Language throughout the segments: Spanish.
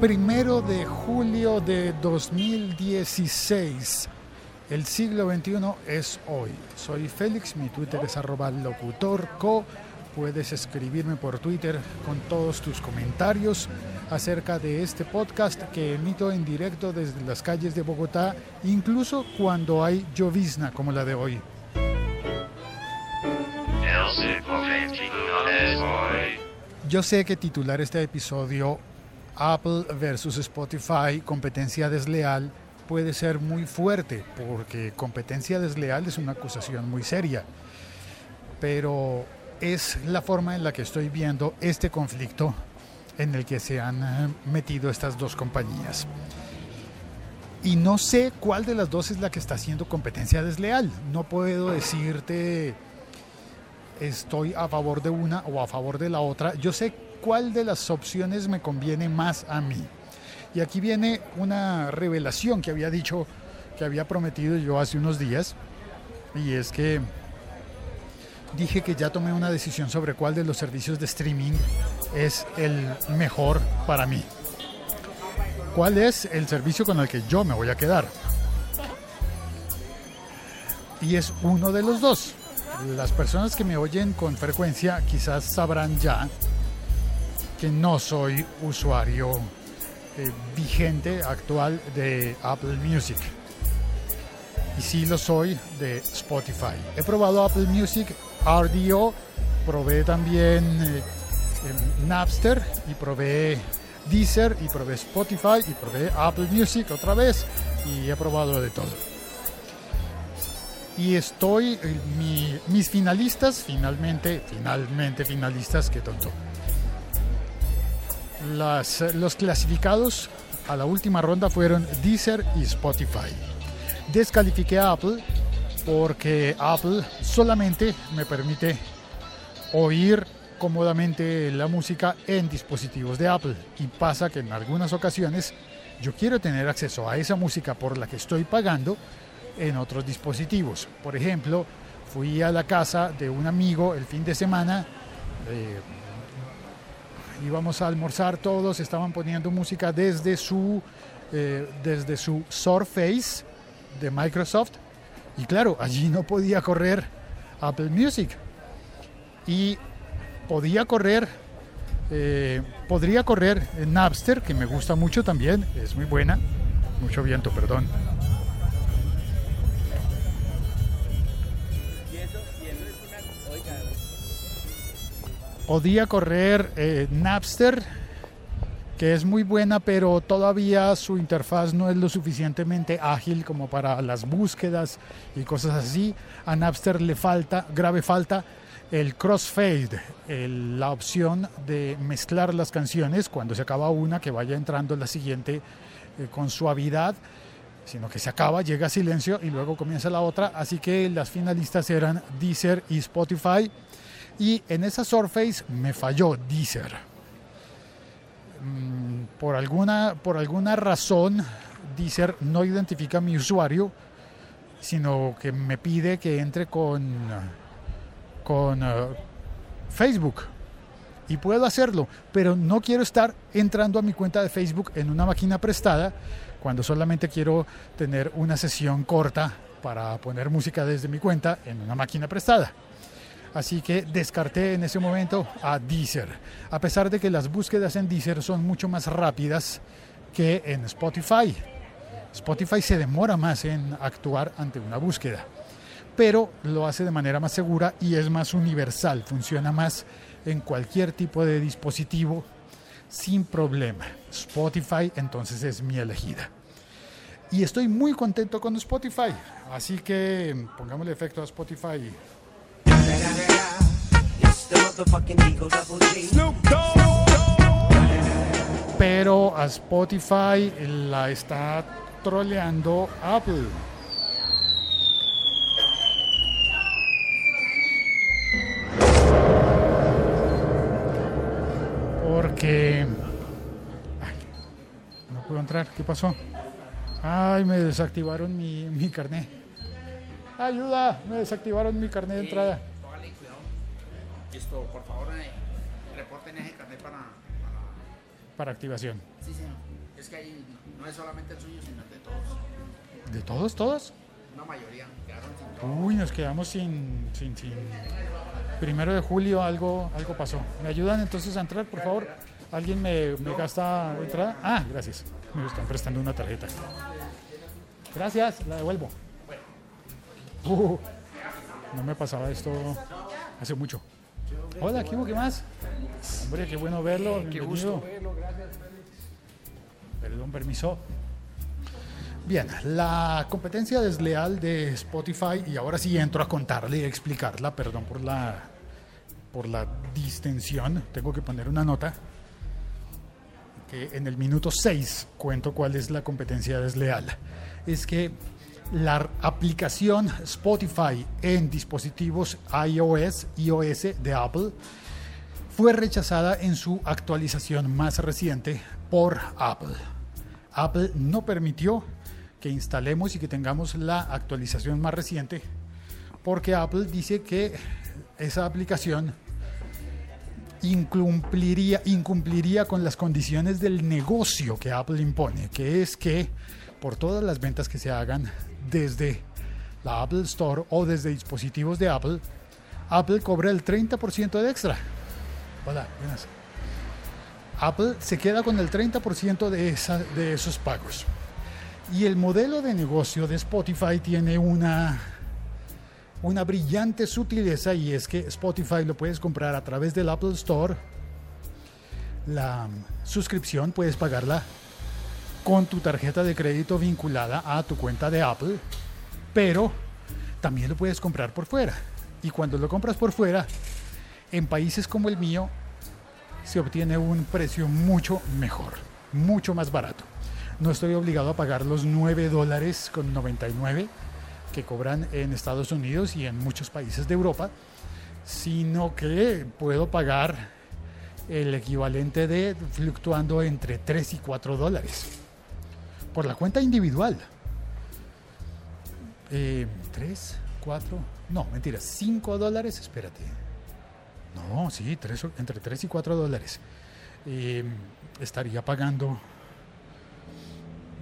primero de julio de 2016. El siglo XXI es hoy. Soy Félix, mi Twitter es arroba locutorco. Puedes escribirme por Twitter con todos tus comentarios acerca de este podcast que emito en directo desde las calles de Bogotá, incluso cuando hay llovizna como la de hoy. Yo sé que titular este episodio Apple versus Spotify, competencia desleal, puede ser muy fuerte, porque competencia desleal es una acusación muy seria. Pero es la forma en la que estoy viendo este conflicto en el que se han eh, metido estas dos compañías. Y no sé cuál de las dos es la que está haciendo competencia desleal. No puedo decirte estoy a favor de una o a favor de la otra. Yo sé cuál de las opciones me conviene más a mí. Y aquí viene una revelación que había dicho, que había prometido yo hace unos días. Y es que dije que ya tomé una decisión sobre cuál de los servicios de streaming es el mejor para mí. ¿Cuál es el servicio con el que yo me voy a quedar? Y es uno de los dos. Las personas que me oyen con frecuencia quizás sabrán ya que no soy usuario eh, vigente actual de Apple Music. Y sí lo soy de Spotify. He probado Apple Music RDO, probé también eh, Napster y probé Deezer y probé Spotify y probé Apple Music otra vez y he probado de todo. Y estoy, eh, mis finalistas, finalmente, finalmente finalistas, qué tonto. Las, los clasificados a la última ronda fueron Deezer y Spotify. Descalifiqué a Apple porque Apple solamente me permite oír cómodamente la música en dispositivos de Apple y pasa que en algunas ocasiones yo quiero tener acceso a esa música por la que estoy pagando en otros dispositivos. Por ejemplo, fui a la casa de un amigo el fin de semana, eh, íbamos a almorzar todos, estaban poniendo música desde su, eh, desde su Surface de Microsoft y claro, allí no podía correr Apple Music. Y podía correr, eh, podría correr Napster, que me gusta mucho también, es muy buena. Mucho viento, perdón. Podía correr eh, Napster que es muy buena, pero todavía su interfaz no es lo suficientemente ágil como para las búsquedas y cosas así. A Napster le falta, grave falta, el crossfade, la opción de mezclar las canciones cuando se acaba una, que vaya entrando la siguiente eh, con suavidad, sino que se acaba, llega silencio y luego comienza la otra. Así que las finalistas eran Deezer y Spotify. Y en esa Surface me falló Deezer Mm, por alguna, por alguna razón Deezer no identifica mi usuario, sino que me pide que entre con, con uh, Facebook. Y puedo hacerlo, pero no quiero estar entrando a mi cuenta de Facebook en una máquina prestada cuando solamente quiero tener una sesión corta para poner música desde mi cuenta en una máquina prestada. Así que descarté en ese momento a Deezer, a pesar de que las búsquedas en Deezer son mucho más rápidas que en Spotify. Spotify se demora más en actuar ante una búsqueda, pero lo hace de manera más segura y es más universal, funciona más en cualquier tipo de dispositivo sin problema. Spotify entonces es mi elegida. Y estoy muy contento con Spotify, así que pongámosle efecto a Spotify. Pero a Spotify la está troleando Apple. Porque... no puedo entrar. ¿Qué pasó? Ay, me desactivaron mi, mi carnet. Ayuda, me desactivaron mi carnet de entrada. Listo, por favor, eh, reporten ese carnet para, para activación. Sí, señor. Es que ahí no es solamente el suyo, sino el de todos. ¿De todos, todos? Una mayoría quedaron sin todo. Uy, nos quedamos sin, sin, sin. Primero de julio algo, algo pasó. ¿Me ayudan entonces a entrar, por favor? ¿Alguien me, me gasta entrada? Ah, gracias. Me están prestando una tarjeta. Gracias, la devuelvo. Uh, no me pasaba esto hace mucho. Hola, ¿qué hubo? ¿Qué más? Hombre, qué bueno verlo. Qué gusto verlo, gracias. Perdón, permiso. Bien, la competencia desleal de Spotify, y ahora sí entro a contarle y a explicarla, perdón por la, por la distensión, tengo que poner una nota, que en el minuto 6 cuento cuál es la competencia desleal. Es que la aplicación Spotify en dispositivos iOS, iOS de Apple, fue rechazada en su actualización más reciente por Apple. Apple no permitió que instalemos y que tengamos la actualización más reciente porque Apple dice que esa aplicación incumpliría, incumpliría con las condiciones del negocio que Apple impone, que es que por todas las ventas que se hagan desde la Apple Store o desde dispositivos de Apple, Apple cobra el 30% de extra. Hola, buenas. Apple se queda con el 30% de, esos pagos. Y el modelo de negocio de Spotify tiene una, una brillante sutileza y es que Spotify lo puedes comprar a través del Apple Store. La suscripción puedes pagarla con tu tarjeta de crédito vinculada a tu cuenta de Apple, pero también lo puedes comprar por fuera. Y cuando lo compras por fuera, en países como el mío, se obtiene un precio mucho mejor, mucho más barato. No estoy obligado a pagar los 9 dólares con 99 que cobran en Estados Unidos y en muchos países de Europa, sino que puedo pagar el equivalente de fluctuando entre 3 y 4 dólares por la cuenta individual. Eh, ¿Tres? ¿Cuatro? No, mentira, 5 dólares, espérate. No, sí, tres, entre 3 y 4 dólares. Eh, estaría pagando,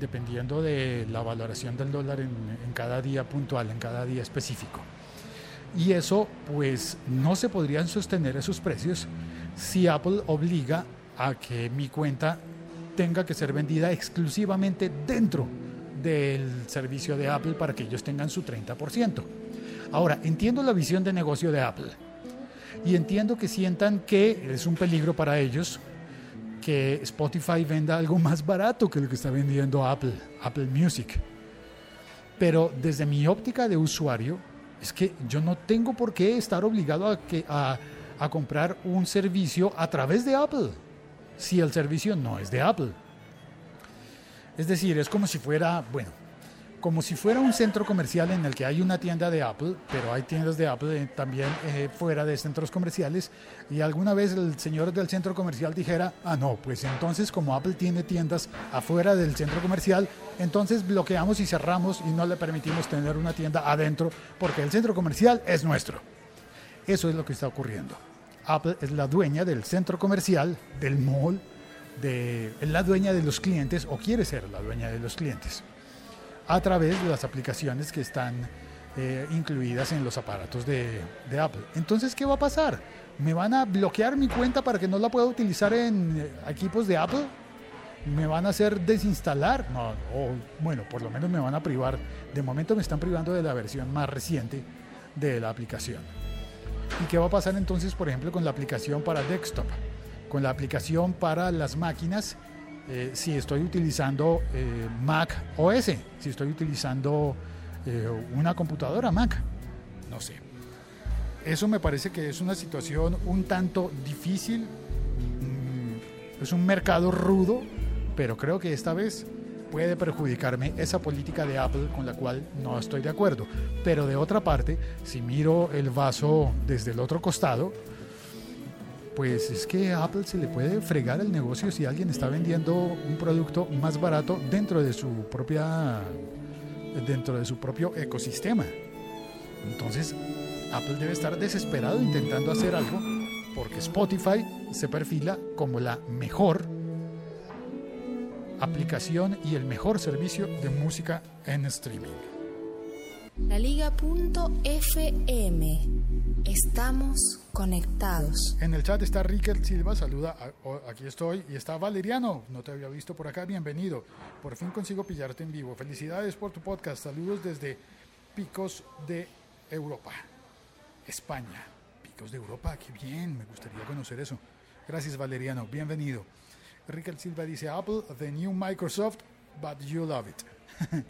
dependiendo de la valoración del dólar en, en cada día puntual, en cada día específico. Y eso, pues, no se podrían sostener esos precios si Apple obliga a que mi cuenta tenga que ser vendida exclusivamente dentro del servicio de Apple para que ellos tengan su 30%. Ahora, entiendo la visión de negocio de Apple y entiendo que sientan que es un peligro para ellos que Spotify venda algo más barato que lo que está vendiendo Apple, Apple Music. Pero desde mi óptica de usuario, es que yo no tengo por qué estar obligado a, a comprar un servicio a través de Apple si el servicio no es de Apple. Es decir, es como si fuera, bueno, como si fuera un centro comercial en el que hay una tienda de Apple, pero hay tiendas de Apple eh, también eh, fuera de centros comerciales, y alguna vez el señor del centro comercial dijera, ah, no, pues entonces como Apple tiene tiendas afuera del centro comercial, entonces bloqueamos y cerramos y no le permitimos tener una tienda adentro, porque el centro comercial es nuestro. Eso es lo que está ocurriendo. Apple es la dueña del centro comercial, del mall, de, es la dueña de los clientes o quiere ser la dueña de los clientes a través de las aplicaciones que están eh, incluidas en los aparatos de, Apple. Entonces, ¿qué va a pasar? ¿Me van a bloquear mi cuenta para que no la pueda utilizar en eh, equipos de Apple? ¿Me van a hacer desinstalar? No, o, bueno, por lo menos me van a privar. De momento me están privando de la versión más reciente de la aplicación. ¿Y qué va a pasar entonces, por ejemplo, con la aplicación para desktop? Con la aplicación para las máquinas, eh, si estoy utilizando eh, Mac OS, si estoy utilizando eh, una computadora Mac, no sé. Eso me parece que es una situación un tanto difícil, mm, es un mercado rudo, pero creo que esta vez puede perjudicarme esa política de Apple con la cual no estoy de acuerdo. Pero de otra parte, si miro el vaso desde el otro costado, pues es que Apple se le puede fregar el negocio si alguien está vendiendo un producto más barato dentro de su propia dentro de su propio ecosistema. Entonces, Apple debe estar desesperado intentando hacer algo porque Spotify se perfila como la mejor aplicación y el mejor servicio de música en streaming. Laliga.fm. Estamos conectados. En el chat está Ricker Silva, saluda, aquí estoy, y está Valeriano, no te había visto por acá, bienvenido. Por fin consigo pillarte en vivo. Felicidades por tu podcast, saludos desde Picos de Europa, España. Picos de Europa, qué bien, me gustaría conocer eso. Gracias Valeriano, bienvenido. Ricker Silva dice, Apple, the new Microsoft, but you love it.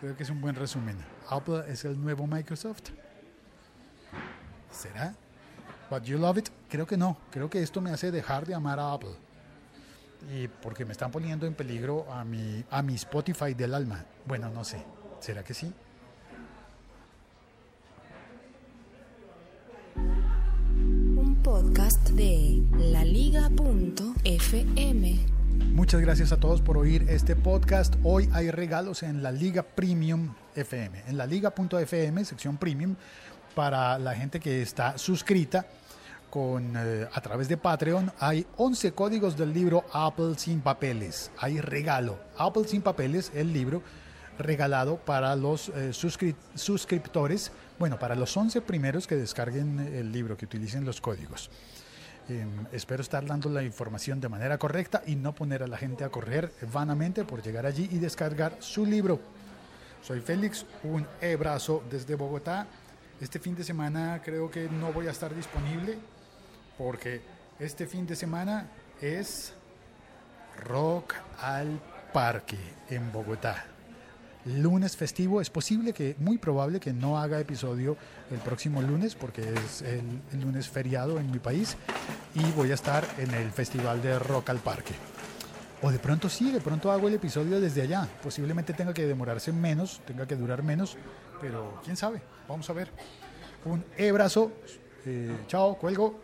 Creo que es un buen resumen. Apple es el nuevo Microsoft. ¿Será? But you love it? Creo que no. Creo que esto me hace dejar de amar a Apple. Y porque me están poniendo en peligro a mi, a mi Spotify del alma. Bueno, no sé. ¿Será que sí? laliga.fm. Muchas gracias a todos por oír este podcast. Hoy hay regalos en la Liga Premium FM. En la liga.fm, sección Premium, para la gente que está suscrita con, eh, a través de Patreon, hay 11 códigos del libro Apple sin papeles. Hay regalo. Apple sin papeles, el libro regalado para los eh, suscri- suscriptores, bueno, para los 11 primeros que descarguen el libro, que utilicen los códigos. Eh, espero estar dando la información de manera correcta y no poner a la gente a correr vanamente por llegar allí y descargar su libro. Soy Félix, un abrazo desde Bogotá. Este fin de semana creo que no voy a estar disponible porque este fin de semana es Rock al Parque en Bogotá. Lunes festivo, es posible que, muy probable que no haga episodio el próximo lunes porque es el, lunes feriado en mi país y voy a estar en el Festival de Rock al Parque. O de pronto sí, de pronto hago el episodio desde allá. Posiblemente tenga que demorarse menos, tenga que durar menos, pero quién sabe, vamos a ver. Un abrazo, eh, chao, cuelgo.